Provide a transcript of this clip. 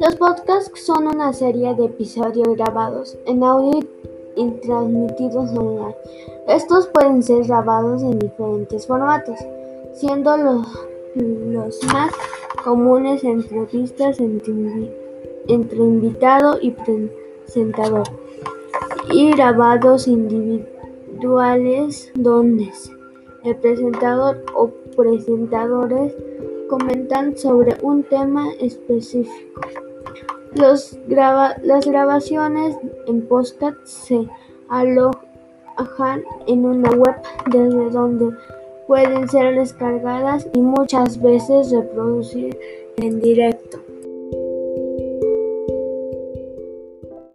Los podcasts son una serie de episodios grabados en audio y transmitidos online. Estos pueden ser grabados en diferentes formatos, siendo los, más comunes entrevistas entre, entre invitado y presentador y grabados individuales donde el presentador o presentadores comentan sobre un tema específico. Los las grabaciones en podcast se alojan en una web desde donde pueden ser descargadas y muchas veces reproducidas en directo.